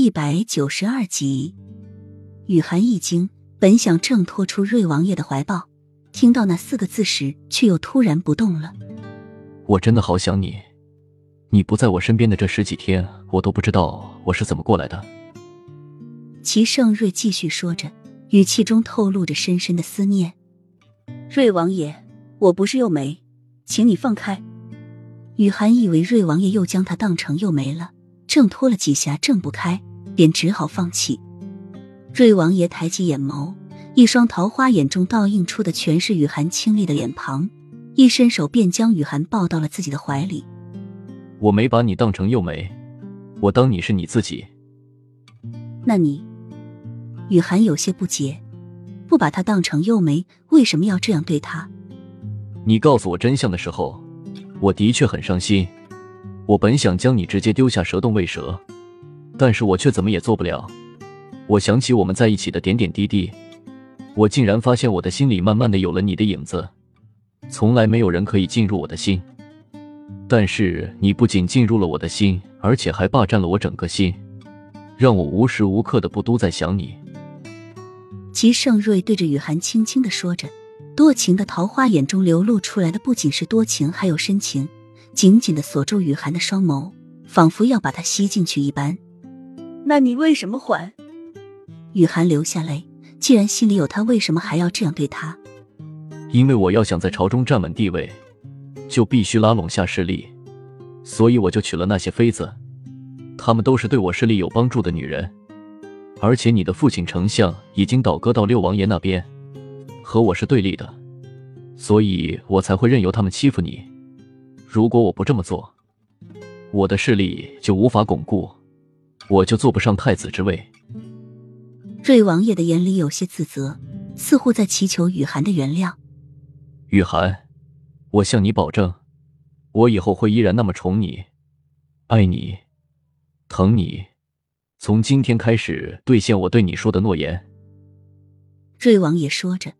第一百九十二集，雨涵一惊，本想挣脱出瑞王爷的怀抱，听到那四个字时，却又突然不动了。我真的好想你，你不在我身边的这十几天，我都不知道我是怎么过来的。齐盛瑞继续说着，语气中透露着深深的思念。瑞王爷，我不是幼梅，请你放开。雨涵以为瑞王爷又将她当成幼梅了。挣脱了几下，挣不开，便只好放弃。瑞王爷抬起眼眸，一双桃花眼中倒映出的全是雨涵清丽的脸庞，一伸手便将雨涵抱到了自己的怀里。我没把你当成幼梅，我当你是你自己。那你？雨涵有些不解，不把她当成幼梅，为什么要这样对她？你告诉我真相的时候，我的确很伤心。我本想将你直接丢下蛇洞喂蛇，但是我却怎么也做不了。我想起我们在一起的点点滴滴，我竟然发现我的心里慢慢的有了你的影子。从来没有人可以进入我的心，但是你不仅进入了我的心，而且还霸占了我整个心，让我无时无刻的不都在想你。齐盛瑞对着雨涵轻轻的说着，多情的桃花眼中流露出来的不仅是多情，还有深情。紧紧的锁住雨涵的双眸，仿佛要把她吸进去一般。那你为什么还？雨涵流下泪。既然心里有他，为什么还要这样对他？因为我要想在朝中站稳地位，就必须拉拢下势力，所以我就娶了那些妃子，她们都是对我势力有帮助的女人。而且你的父亲丞相已经倒戈到六王爷那边，和我是对立的，所以我才会任由他们欺负你。如果我不这么做，我的势力就无法巩固，我就坐不上太子之位。瑞王爷的眼里有些自责，似乎在祈求雨涵的原谅。雨涵，我向你保证，我以后会依然那么宠你、爱你、疼你，从今天开始兑现我对你说的诺言。瑞王爷说着，